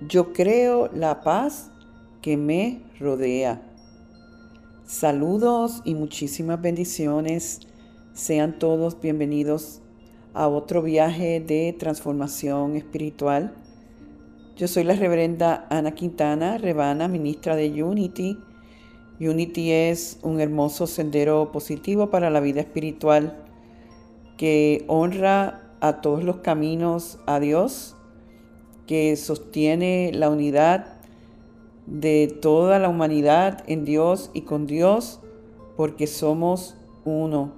yo creo la paz que me rodea. Saludos y muchísimas bendiciones. Sean todos bienvenidos a otro viaje de transformación espiritual. Yo soy la reverenda Ana Quintana, rebana, ministra de Unity. Unity es un hermoso sendero positivo para la vida espiritual que honra a todos los caminos a Dios que sostiene la unidad de toda la humanidad en Dios y con Dios, porque somos uno.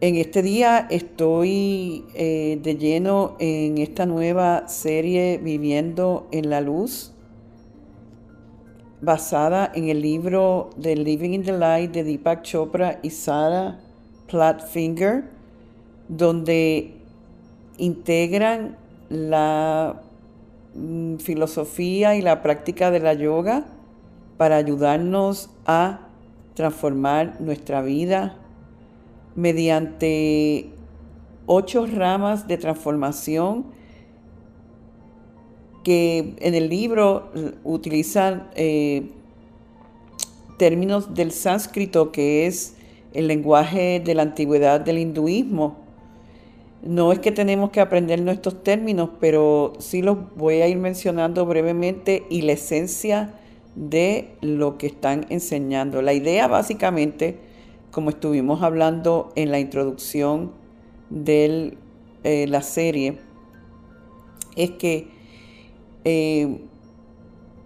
En este día estoy eh, de lleno en esta nueva serie Viviendo en la Luz, basada en el libro The Living in the Light de Deepak Chopra y Sarah Platfinger, donde integran la mm, filosofía y la práctica de la yoga para ayudarnos a transformar nuestra vida mediante ocho ramas de transformación que en el libro utilizan eh, términos del sánscrito, que es el lenguaje de la antigüedad del hinduismo, no es que tenemos que aprender nuestros términos, pero sí los voy a ir mencionando brevemente y la esencia de lo que están enseñando. La idea básicamente, como estuvimos hablando en la introducción de eh, la serie, es que eh,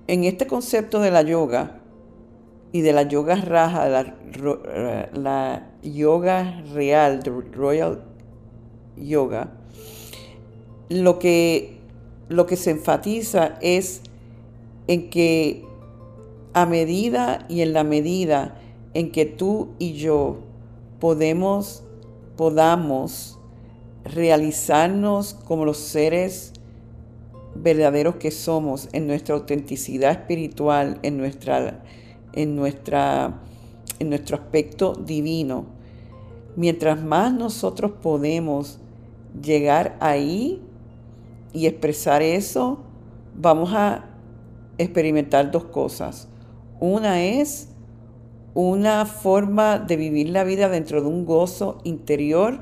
en este concepto de la yoga y de la yoga raja, la, la yoga real, the royal yoga, lo que, lo que se enfatiza es en que a medida y en la medida en que tú y yo podemos, podamos realizarnos como los seres verdaderos que somos en nuestra autenticidad espiritual, en, nuestra, en, nuestra, en nuestro aspecto divino, mientras más nosotros podemos llegar ahí y expresar eso, vamos a experimentar dos cosas. Una es una forma de vivir la vida dentro de un gozo interior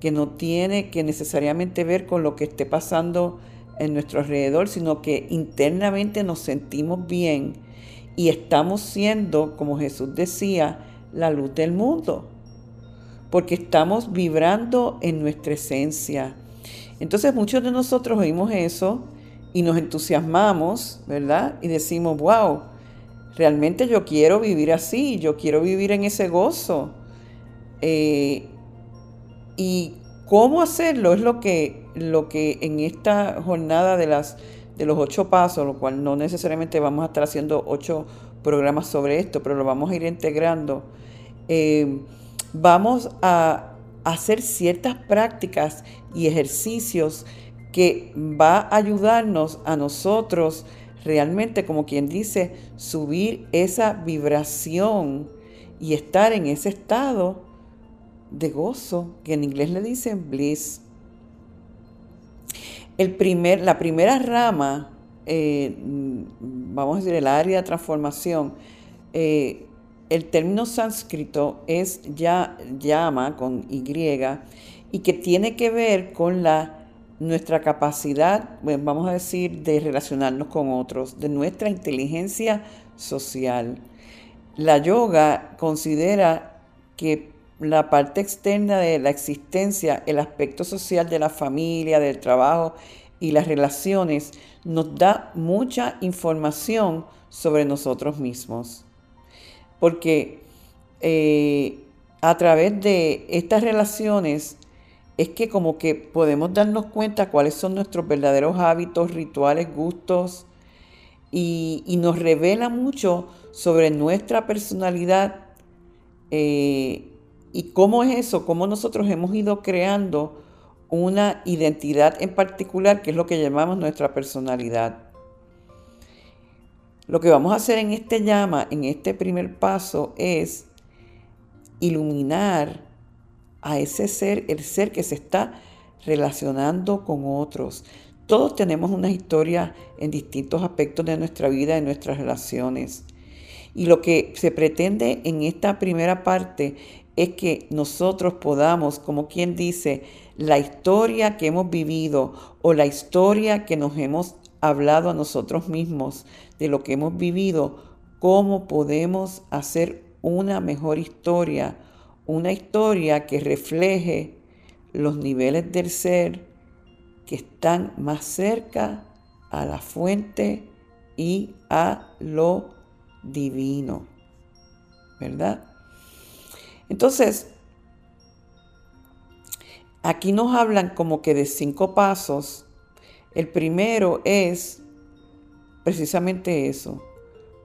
que no tiene que necesariamente ver con lo que esté pasando en nuestro alrededor, sino que internamente nos sentimos bien y estamos siendo, como Jesús decía, la luz del mundo porque estamos vibrando en nuestra esencia. Entonces muchos de nosotros oímos eso y nos entusiasmamos, ¿verdad? Y decimos, wow, realmente yo quiero vivir así, yo quiero vivir en ese gozo. Eh, y cómo hacerlo es lo que, lo que en esta jornada de, las, de los ocho pasos, lo cual no necesariamente vamos a estar haciendo ocho programas sobre esto, pero lo vamos a ir integrando. Eh, vamos a hacer ciertas prácticas y ejercicios que va a ayudarnos a nosotros realmente, como quien dice, subir esa vibración y estar en ese estado de gozo, que en inglés le dicen bliss. El primer, la primera rama, eh, vamos a decir, el área de transformación, eh, el término sánscrito es ya llama con Y y que tiene que ver con la nuestra capacidad, vamos a decir, de relacionarnos con otros, de nuestra inteligencia social. la yoga considera que la parte externa de la existencia, el aspecto social de la familia, del trabajo y las relaciones, nos da mucha información sobre nosotros mismos. Porque eh, a través de estas relaciones es que como que podemos darnos cuenta cuáles son nuestros verdaderos hábitos, rituales, gustos, y, nos revela mucho sobre nuestra personalidad eh, y cómo es eso, cómo nosotros hemos ido creando una identidad en particular, que es lo que llamamos nuestra personalidad. Lo que vamos a hacer en este llama, en este primer paso, es iluminar a ese ser, el ser que se está relacionando con otros. Todos tenemos una historia en distintos aspectos de nuestra vida, de nuestras relaciones. Y lo que se pretende en esta primera parte es que nosotros podamos, como quien dice, la historia que hemos vivido o la historia que nos hemos hablado a nosotros mismos de lo que hemos vivido, cómo podemos hacer una mejor historia, una historia que refleje los niveles del ser que están más cerca a la fuente y a lo divino. ¿Verdad? Entonces, aquí nos hablan como que de cinco pasos. El primero es precisamente eso,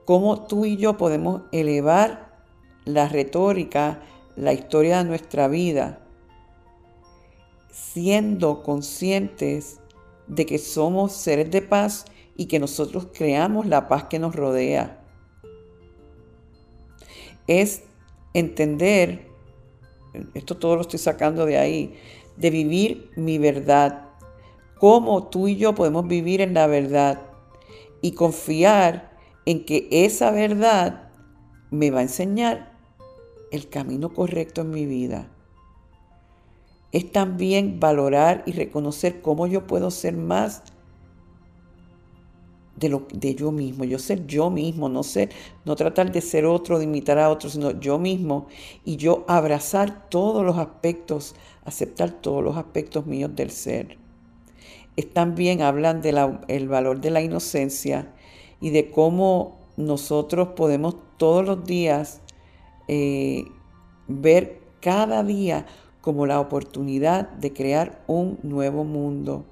cómo tú y yo podemos elevar la retórica, la historia de nuestra vida, siendo conscientes de que somos seres de paz y que nosotros creamos la paz que nos rodea. Es entender, esto todo lo estoy sacando de ahí, de vivir mi verdad, cómo tú y yo podemos vivir en la verdad y confiar en que esa verdad me va a enseñar el camino correcto en mi vida. Es también valorar y reconocer cómo yo puedo ser más de, lo, de yo mismo, yo ser yo mismo, no ser, no tratar de ser otro, de imitar a otro, sino yo mismo. Y yo abrazar todos los aspectos, aceptar todos los aspectos míos del ser. También hablan del valor de la inocencia y de cómo nosotros podemos todos los días eh, ver cada día como la oportunidad de crear un nuevo mundo.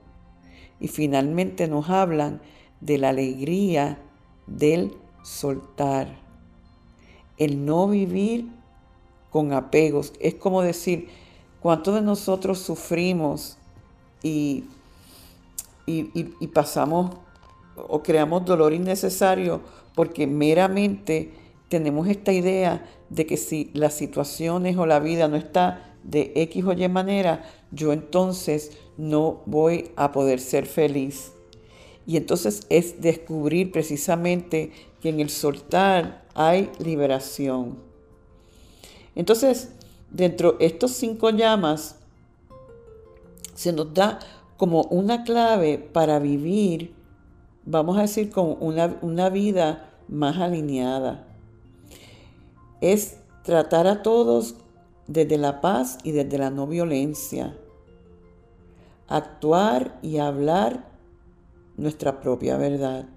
Y finalmente nos hablan de la alegría del soltar, el no vivir con apegos. Es como decir, ¿cuántos de nosotros sufrimos y, pasamos o creamos dolor innecesario porque meramente tenemos esta idea de que si las situaciones o la vida no está de X o Y manera, yo entonces no voy a poder ser feliz. Y entonces es descubrir precisamente que en el soltar hay liberación. Entonces, dentro de estos cinco llamas, se nos da como una clave para vivir, vamos a decir, con una, una vida más alineada. Es tratar a todos desde la paz y desde la no violencia. Actuar y hablar nuestra propia verdad.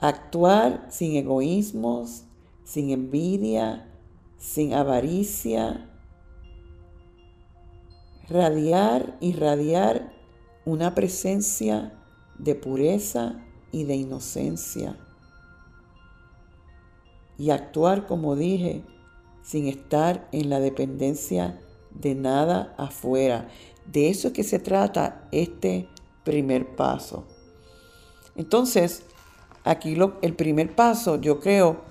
Actuar sin egoísmos, sin envidia, sin avaricia. Radiar y radiar una presencia de pureza y de inocencia. Y actuar, como dije, sin estar en la dependencia de nada afuera. De eso es que se trata este primer paso. Entonces, aquí lo, el primer paso, yo creo,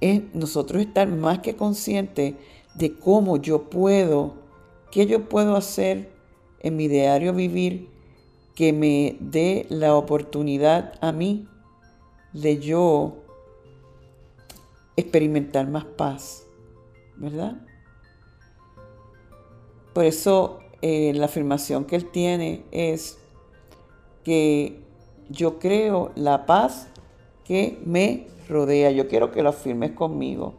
es nosotros estar más que conscientes de cómo yo puedo, qué yo puedo hacer en mi diario vivir que me dé la oportunidad a mí de yo experimentar más paz ¿verdad? Por eso eh, la afirmación que él tiene es que yo creo la paz que me rodea. Yo quiero que lo afirmes conmigo.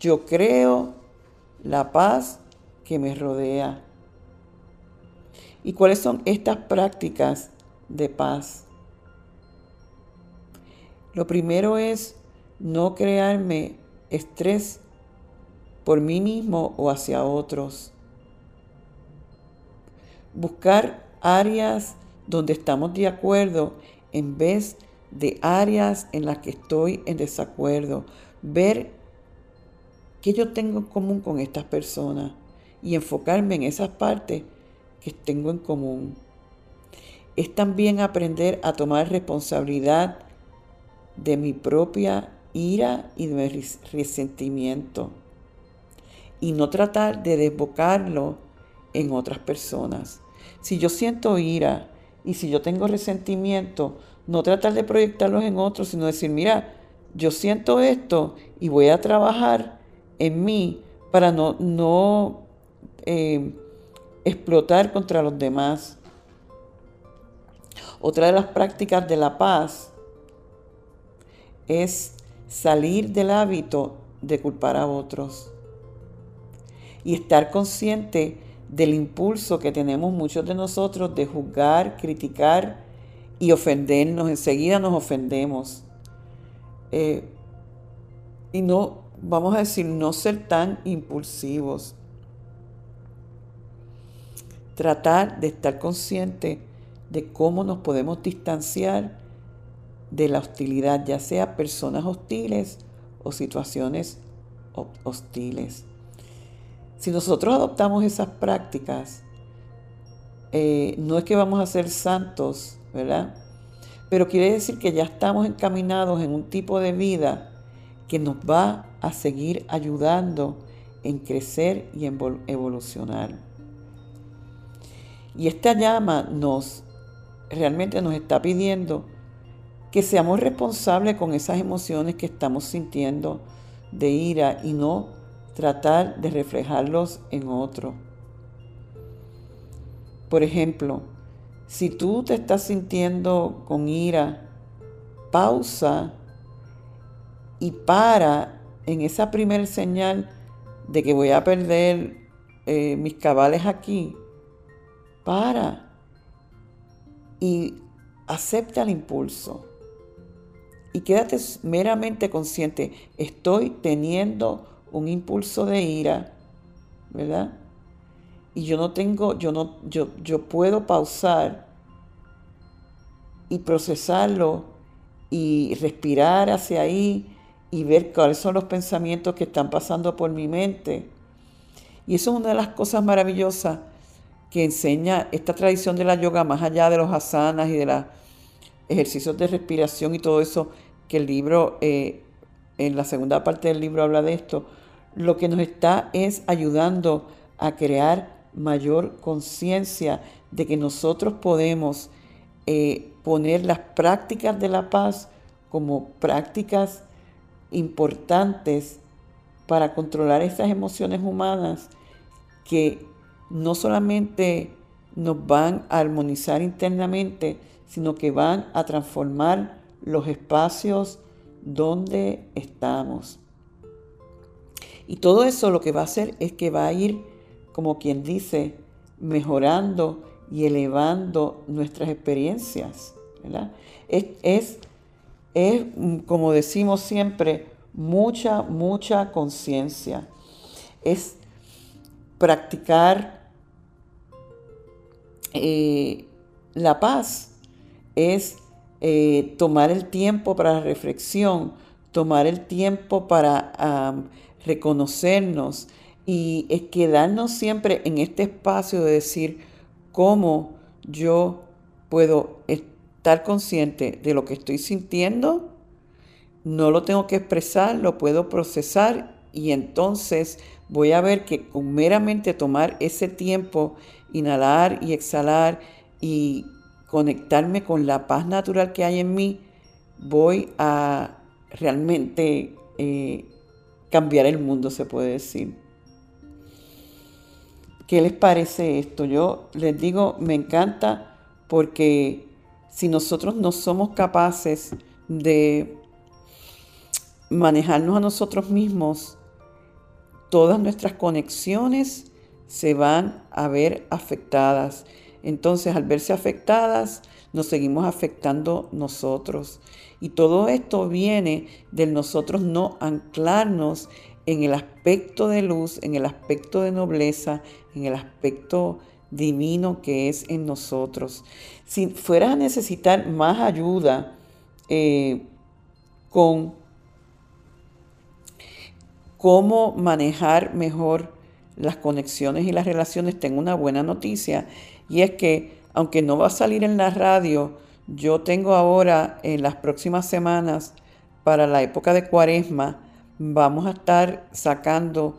Yo creo la paz que me rodea. ¿Y cuáles son estas prácticas de paz? Lo primero es no crearme estrés por mí mismo o hacia otros. Buscar áreas donde estamos de acuerdo en vez de áreas en las que estoy en desacuerdo. Ver qué yo tengo en común con estas personas y enfocarme en esas partes que tengo en común. Es también aprender a tomar responsabilidad de mi propia ira y de mi resentimiento y no tratar de desbocarlo en otras personas. Si yo siento ira y si yo tengo resentimiento, no tratar de proyectarlos en otros, sino decir, mira, yo siento esto y voy a trabajar en mí para no, no eh, explotar contra los demás. Otra de las prácticas de la paz es salir del hábito de culpar a otros y estar consciente del impulso que tenemos muchos de nosotros de juzgar, criticar y ofendernos. Enseguida nos ofendemos. Eh, y no, vamos a decir, no ser tan impulsivos. Tratar de estar consciente de cómo nos podemos distanciar de la hostilidad, ya sea personas hostiles o situaciones hostiles. Si nosotros adoptamos esas prácticas, eh, no es que vamos a ser santos, ¿verdad? Pero quiere decir que ya estamos encaminados en un tipo de vida que nos va a seguir ayudando en crecer y en evolucionar. Y esta llama nos realmente nos está pidiendo que seamos responsables con esas emociones que estamos sintiendo de ira y no tratar de reflejarlos en otro. Por ejemplo, si tú te estás sintiendo con ira, pausa y para en esa primera señal de que voy a perder eh, mis cabales aquí. Para y acepta el impulso. Y quédate meramente consciente, estoy teniendo un impulso de ira, ¿verdad? Y yo no tengo, yo no, yo, yo puedo pausar y procesarlo y respirar hacia ahí y ver cuáles son los pensamientos que están pasando por mi mente. Y eso es una de las cosas maravillosas que enseña esta tradición de la yoga, más allá de los asanas y de los ejercicios de respiración y todo eso, que el libro, eh, en la segunda parte del libro habla de esto, lo que nos está es ayudando a crear mayor conciencia de que nosotros podemos eh, poner las prácticas de la paz como prácticas importantes para controlar esas emociones humanas que no solamente nos van a armonizar internamente, sino que van a transformar los espacios donde estamos. Y todo eso lo que va a hacer es que va a ir, como quien dice, mejorando y elevando nuestras experiencias. Es, es, como decimos siempre, mucha, mucha conciencia. Es practicar eh, la paz, es eh, tomar el tiempo para la reflexión, tomar el tiempo para reconocernos y es quedarnos siempre en este espacio de decir cómo yo puedo estar consciente de lo que estoy sintiendo, no lo tengo que expresar, lo puedo procesar y entonces voy a ver que con meramente tomar ese tiempo, inhalar y exhalar y conectarme con la paz natural que hay en mí, voy a realmente eh, cambiar el mundo, se puede decir. ¿Qué les parece esto? Yo les digo, me encanta porque si nosotros no somos capaces de manejarnos a nosotros mismos, todas nuestras conexiones se van a ver afectadas. Entonces, al verse afectadas, nos seguimos afectando nosotros. Y todo esto viene de nosotros no anclarnos en el aspecto de luz, en el aspecto de nobleza, en el aspecto divino que es en nosotros. Si fueras a necesitar más ayuda eh, con cómo manejar mejor las conexiones y las relaciones, tengo una buena noticia y es que aunque no va a salir en la radio, yo tengo ahora en las próximas semanas para la época de cuaresma, vamos a estar sacando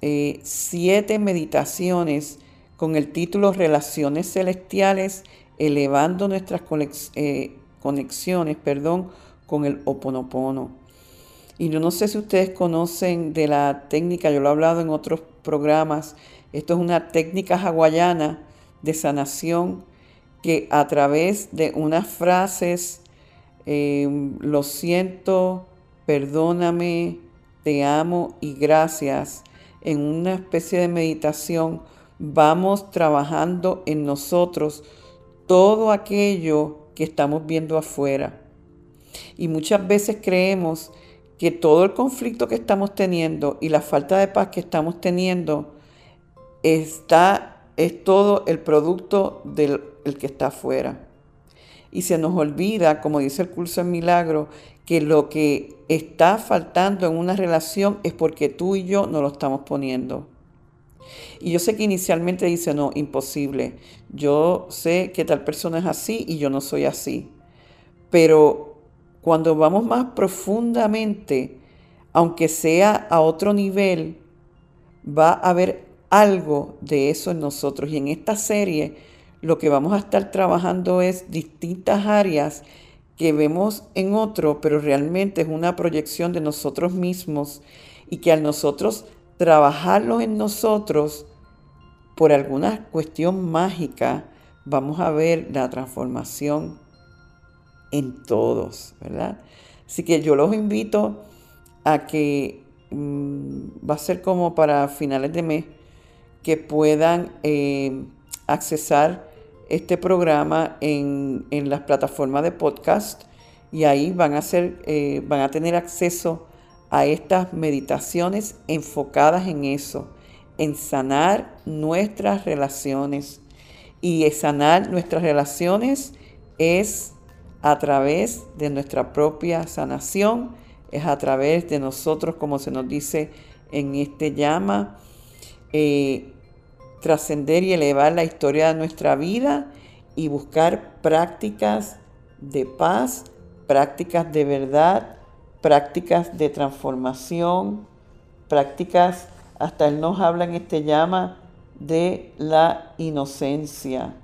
eh, siete meditaciones con el título Relaciones Celestiales, elevando nuestras eh, conexiones perdón, con el oponopono. Y yo no sé si ustedes conocen de la técnica, yo lo he hablado en otros programas, esto es una técnica hawaiana de sanación que a través de unas frases, eh, lo siento, perdóname, te amo y gracias, en una especie de meditación, vamos trabajando en nosotros todo aquello que estamos viendo afuera. Y muchas veces creemos que todo el conflicto que estamos teniendo y la falta de paz que estamos teniendo está, es todo el producto del que está afuera. Y se nos olvida, como dice el curso en milagro, que lo que está faltando en una relación es porque tú y yo no lo estamos poniendo. Y yo sé que inicialmente dice, no, imposible. Yo sé que tal persona es así y yo no soy así. Pero cuando vamos más profundamente, aunque sea a otro nivel, va a haber algo de eso en nosotros. Y en esta serie lo que vamos a estar trabajando es distintas áreas que vemos en otro, pero realmente es una proyección de nosotros mismos y que al nosotros trabajarlo en nosotros, por alguna cuestión mágica, vamos a ver la transformación en todos, ¿verdad? Así que yo los invito a que mm, va a ser como para finales de mes que puedan eh, accesar este programa en, las plataformas de podcast y ahí van a, ser, eh, van a tener acceso a estas meditaciones enfocadas en eso, en sanar nuestras relaciones. Y sanar nuestras relaciones es a través de nuestra propia sanación, es a través de nosotros, como se nos dice en este llama, eh, trascender y elevar la historia de nuestra vida y buscar prácticas de paz, prácticas de verdad, prácticas de transformación, prácticas, hasta Él nos habla en este llama, de la inocencia,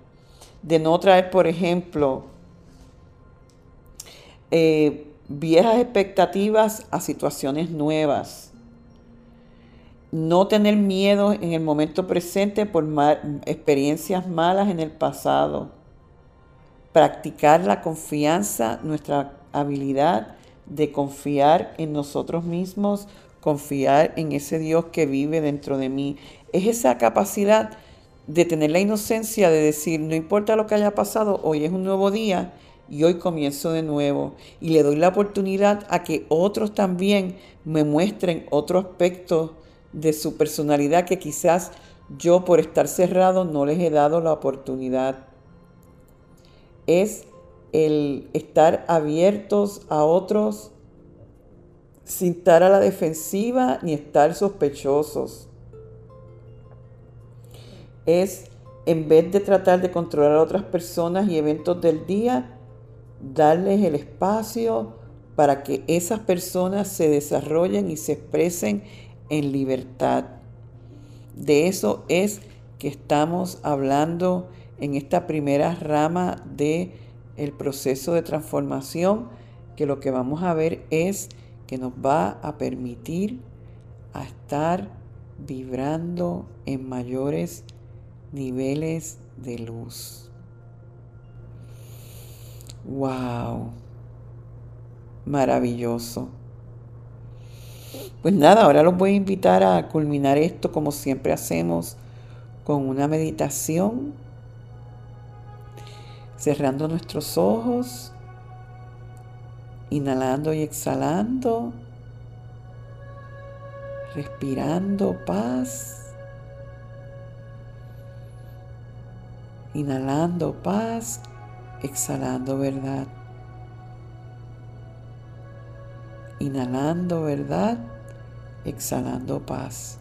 de no traer, por ejemplo, eh, viejas expectativas a situaciones nuevas. No tener miedo en el momento presente por experiencias malas en el pasado. Practicar la confianza, nuestra habilidad de confiar en nosotros mismos, confiar en ese Dios que vive dentro de mí. Es esa capacidad de tener la inocencia de decir, no importa lo que haya pasado, hoy es un nuevo día y hoy comienzo de nuevo y le doy la oportunidad a que otros también me muestren otro aspecto de su personalidad que quizás yo por estar cerrado no les he dado la oportunidad. Es el estar abiertos a otros sin estar a la defensiva ni estar sospechosos. Es en vez de tratar de controlar a otras personas y eventos del día, darles el espacio para que esas personas se desarrollen y se expresen en libertad. De eso es que estamos hablando en esta primera rama de el proceso de transformación, que lo que vamos a ver es que nos va a permitir a estar vibrando en mayores niveles de luz. ¡Wow! Maravilloso. Pues nada, ahora los voy a invitar a culminar esto como siempre hacemos con una meditación, cerrando nuestros ojos, inhalando y exhalando, respirando paz, inhalando paz, exhalando verdad. Inhalando verdad, exhalando paz.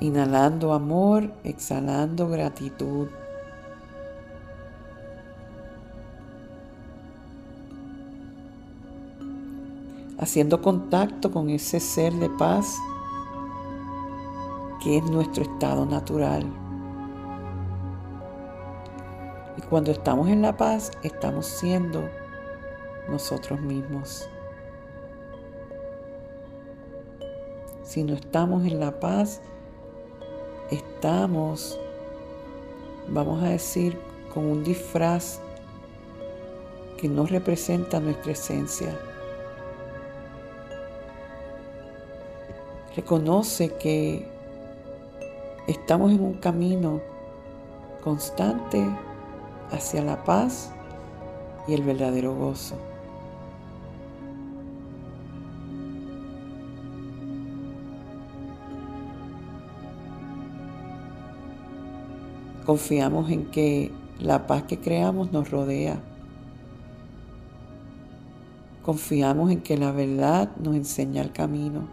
Inhalando amor, exhalando gratitud. Haciendo contacto con ese ser de paz que es nuestro estado natural. Cuando estamos en la paz, estamos siendo nosotros mismos. Si no estamos en la paz, estamos, vamos a decir, con un disfraz que no representa nuestra esencia. Reconoce que estamos en un camino constante hacia la paz y el verdadero gozo. Confiamos en que la paz que creamos nos rodea. Confiamos en que la verdad nos enseña el camino.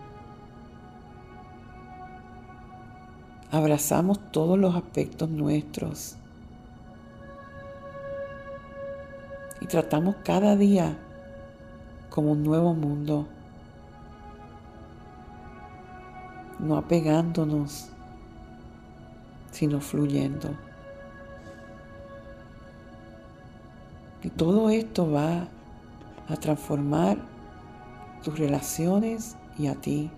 Abrazamos todos los aspectos nuestros y tratamos cada día como un nuevo mundo, no apegándonos, sino fluyendo. Y todo esto va a transformar tus relaciones y a ti.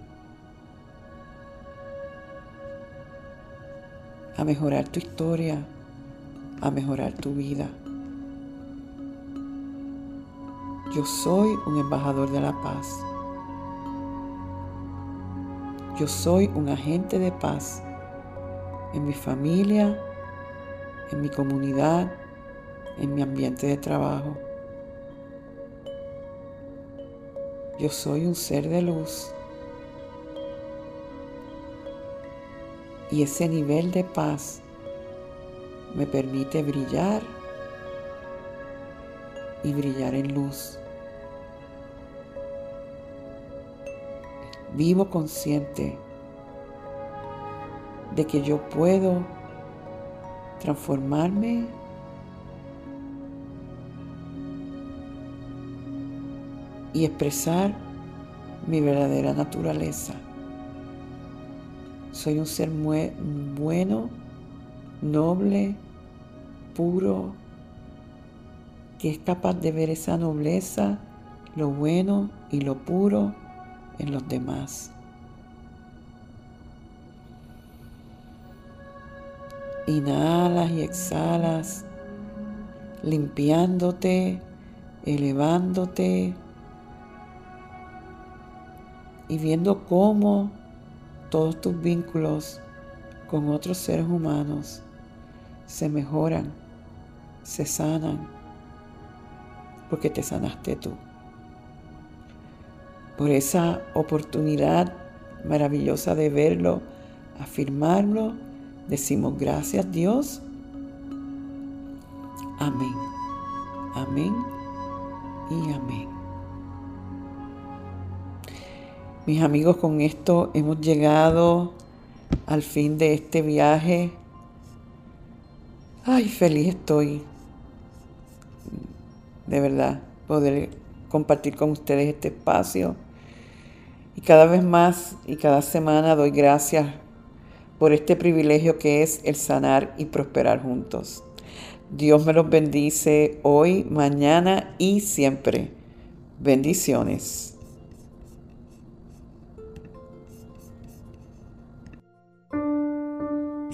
A mejorar tu historia, a mejorar tu vida. Yo soy un embajador de la paz. Yo soy un agente de paz en mi familia, en mi comunidad, en mi ambiente de trabajo. Yo soy un ser de luz. Y ese nivel de paz me permite brillar y brillar en luz. Vivo consciente de que yo puedo transformarme y expresar mi verdadera naturaleza. Soy un ser bueno, noble, puro, que es capaz de ver esa nobleza, lo bueno y lo puro en los demás. Inhalas y exhalas, limpiándote, elevándote y viendo cómo todos tus vínculos con otros seres humanos se mejoran, se sanan, porque te sanaste tú por esa oportunidad maravillosa de verlo, afirmarlo. Decimos gracias Dios. Amén. Amén y amén. Mis amigos, con esto hemos llegado al fin de este viaje. Ay, feliz estoy. De verdad, poder compartir con ustedes este espacio y cada vez más y cada semana doy gracias por este privilegio que es el sanar y prosperar juntos. Dios me los bendice hoy, mañana y siempre. Bendiciones.